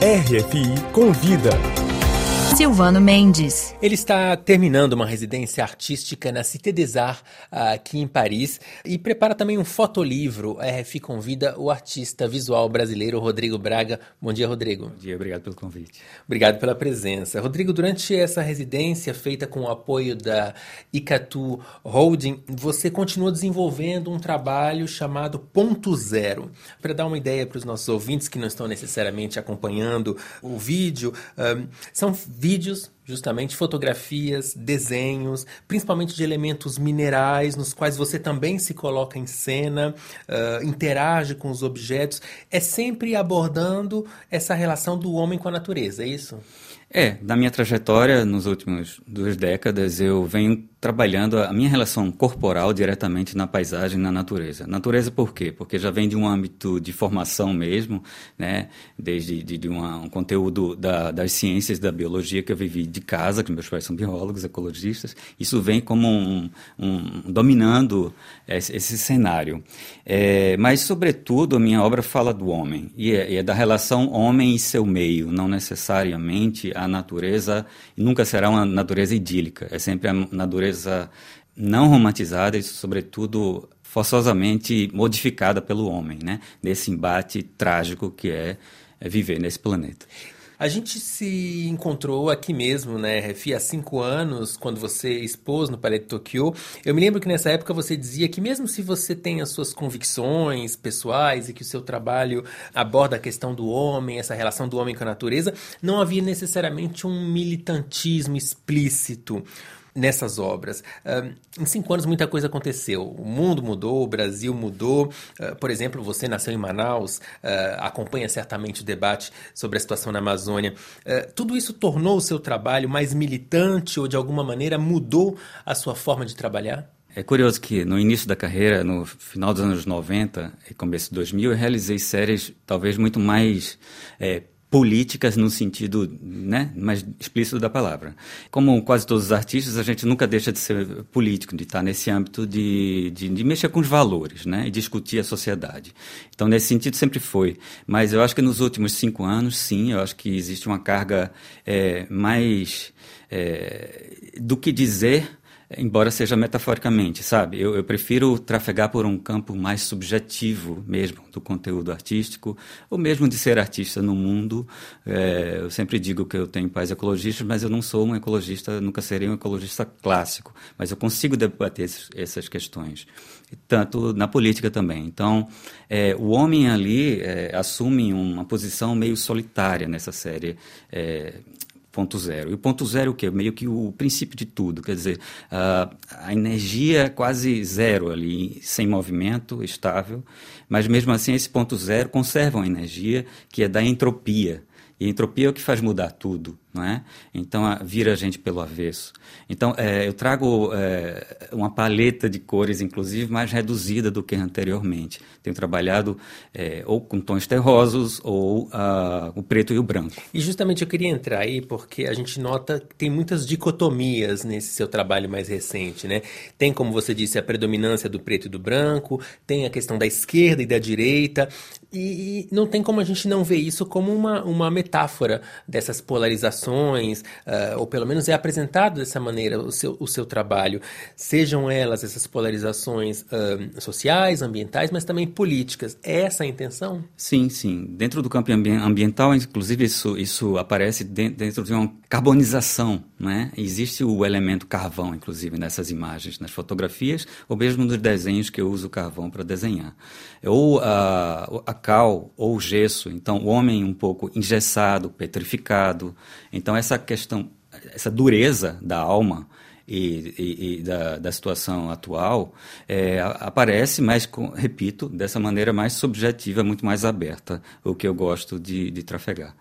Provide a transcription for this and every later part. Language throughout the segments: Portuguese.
RFI Convida. Silvano Mendes. Ele está terminando uma residência artística na Cité des Arts, aqui em Paris, e prepara também um fotolivro. A RFI convida o artista visual brasileiro Rodrigo Braga. Bom dia, Rodrigo. Bom dia, obrigado pelo convite. Obrigado pela presença. Rodrigo, durante essa residência feita com o apoio da Icatu Holding, você continua desenvolvendo um trabalho chamado Ponto Zero. Para dar uma ideia para os nossos ouvintes que não estão necessariamente acompanhando o vídeo, um, são vídeos, justamente fotografias, desenhos, principalmente de elementos minerais, nos quais você também se coloca em cena, uh, interage com os objetos, é sempre abordando essa relação do homem com a natureza, é isso? É, na minha trajetória, nos últimos duas décadas, eu venho trabalhando a minha relação corporal diretamente na paisagem, na natureza. Natureza por quê? Porque já vem de um âmbito de formação mesmo, né? Desde de, de uma, um conteúdo da, das ciências da biologia que eu vivi de casa, que meus pais são biólogos, ecologistas. Isso vem como um, um dominando esse, esse cenário. É, mas, sobretudo, a minha obra fala do homem e é, é da relação homem e seu meio, não necessariamente a natureza. Nunca será uma natureza idílica. É sempre a natureza natureza não romantizada e, sobretudo, forçosamente modificada pelo homem, né? Nesse embate trágico que é, é viver nesse planeta. A gente se encontrou aqui mesmo, né, Refi, há cinco anos, quando você expôs no Palais de Tokyo. Eu me lembro que nessa época você dizia que mesmo se você tem as suas convicções pessoais e que o seu trabalho aborda a questão do homem, essa relação do homem com a natureza, não havia necessariamente um militantismo explícito nessas obras. Uh, em cinco anos, muita coisa aconteceu. O mundo mudou, o Brasil mudou. Uh, por exemplo, você nasceu em Manaus, uh, acompanha certamente o debate sobre a situação na Amazônia. tudo isso tornou o seu trabalho mais militante ou, de alguma maneira, mudou a sua forma de trabalhar? É curioso que no início da carreira, no final dos anos 90 e começo de 2000, eu realizei séries talvez muito mais é, políticas no sentido né, mais explícito da palavra. Como quase todos os artistas, a gente nunca deixa de ser político, de estar nesse âmbito de, de, de, mexer com os valores né, e discutir a sociedade. Então, nesse sentido, sempre foi. Mas eu acho que nos últimos cinco anos, sim, eu acho que existe uma carga é, mais é, do que dizer embora seja metaforicamente, sabe? Eu, eu, prefiro trafegar por um campo mais subjetivo mesmo do conteúdo artístico, ou mesmo de ser artista no mundo. É, eu sempre digo que eu tenho pais ecologistas, mas eu não sou um ecologista, nunca serei um ecologista clássico, mas eu consigo debater esses, essas questões, tanto na política também. Então, é, o homem ali é, assume uma posição meio solitária nessa série é, ponto zero. E o ponto zero é o quê? Meio que o princípio de tudo, quer dizer, a, a energia é quase zero ali, sem movimento, estável, mas mesmo assim esse ponto zero conserva uma energia que é da entropia. E a entropia é o que faz mudar tudo não é? Então vira a gente pelo avesso. Então é, eu trago é, uma paleta de cores, inclusive mais reduzida do que anteriormente. Tenho trabalhado é, ou com tons terrosos ou uh, o preto e o branco. E justamente eu queria entrar aí porque a gente nota que tem muitas dicotomias nesse seu trabalho mais recente, né? Tem, como você disse, a predominância do preto e do branco, tem a questão da esquerda e da direita, e, não tem como a gente não ver isso como uma, uma metáfora dessas polarizações uh, ou pelo menos é apresentado dessa maneira o seu, o seu trabalho, sejam elas essas polarizações uh, sociais, ambientais, mas também políticas. É essa a intenção? Sim, sim. Dentro do campo ambiental, inclusive, isso, isso aparece dentro de uma carbonização. Né? Existe o elemento carvão, inclusive, nessas imagens, nas fotografias, ou mesmo nos desenhos que eu uso carvão para desenhar. Ou a, a cal, ou gesso. Então, o homem um pouco engessado, petrificado, então, essa questão, essa dureza da alma e, e, e da, da, situação atual é, aparece, mas, com, repito, dessa maneira mais subjetiva, muito mais aberta, o que eu gosto de, de trafegar.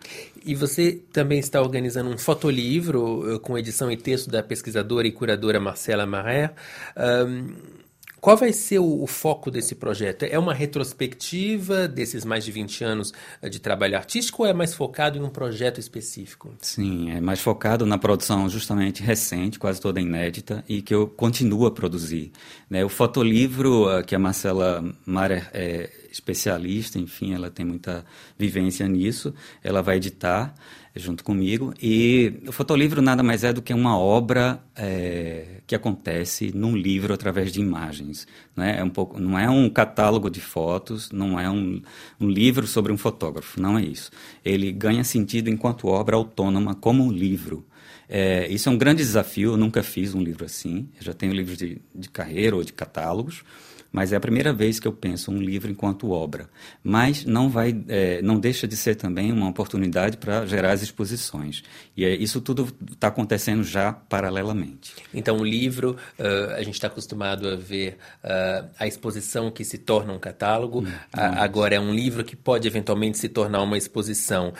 E você também está organizando um fotolivro eh, com edição e texto da pesquisadora e curadora Marcela Marais. Um, qual vai ser o, o, foco desse projeto? É uma retrospectiva desses mais de 20 anos eh, de trabalho artístico ou é mais focado em um projeto específico? Sim, é mais focado na produção justamente recente, quase toda inédita, e que eu continuo a produzir. Né? O fotolivro eh, que a Marcela Marer é, especialista, enfim, ela tem muita vivência nisso. Ela vai editar junto comigo. E o fotolivro nada mais é do que uma obra é, que acontece num livro através de imagens. Não é, é, um pouco, não é um catálogo de fotos, não é um, um livro sobre um fotógrafo, não é isso. Ele ganha sentido enquanto obra autônoma, como um livro. É, isso é um grande desafio, eu nunca fiz um livro assim. Eu já tenho livros de, de carreira ou de catálogos, mas é a primeira vez que eu penso um livro enquanto obra. Mas não vai, é, não deixa de ser também uma oportunidade para gerar as exposições. E é, isso tudo está acontecendo já paralelamente. Então, o livro, uh, a gente está acostumado a ver uh, a exposição que se torna um catálogo. Hum, uh, agora é um livro que pode eventualmente se tornar uma exposição.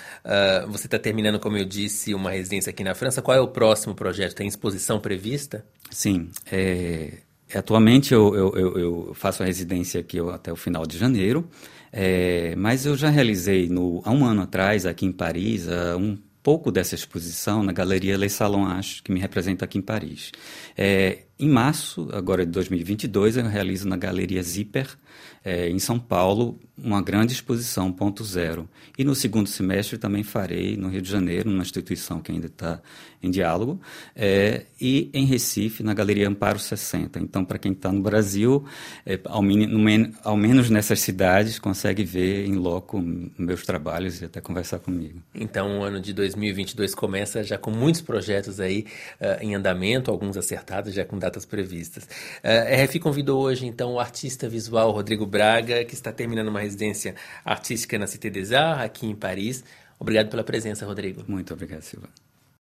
você está terminando, como eu disse, uma residência aqui na França. Qual é o próximo projeto? Tem exposição prevista? Sim. É, Atualmente eu, eu, eu, faço a residência aqui até o final de janeiro, é, mas eu já realizei no, há um ano atrás, aqui em Paris, um pouco dessa exposição na Galeria Les Salons que me representa aqui em Paris. É, em março, agora de 2022, eu realizo na Galeria Zipper, é, em São Paulo, uma grande exposição ponto zero. E no segundo semestre também farei no Rio de Janeiro, numa instituição que ainda está em diálogo, é, e em Recife, na Galeria Amparo 60. Então, para quem está no Brasil, é, ao, ao, menos nessas cidades, consegue ver em loco meus trabalhos e até conversar comigo. Então, o ano de 2022 começa já com muitos projetos aí uh, em andamento, alguns acertados, já com previstas. Uh, a RF convidou hoje, então, o artista visual Rodrigo Braga, que está terminando uma residência artística na Cité des Arts, aqui em Paris. Obrigado pela presença, Rodrigo. Muito obrigado, Silva.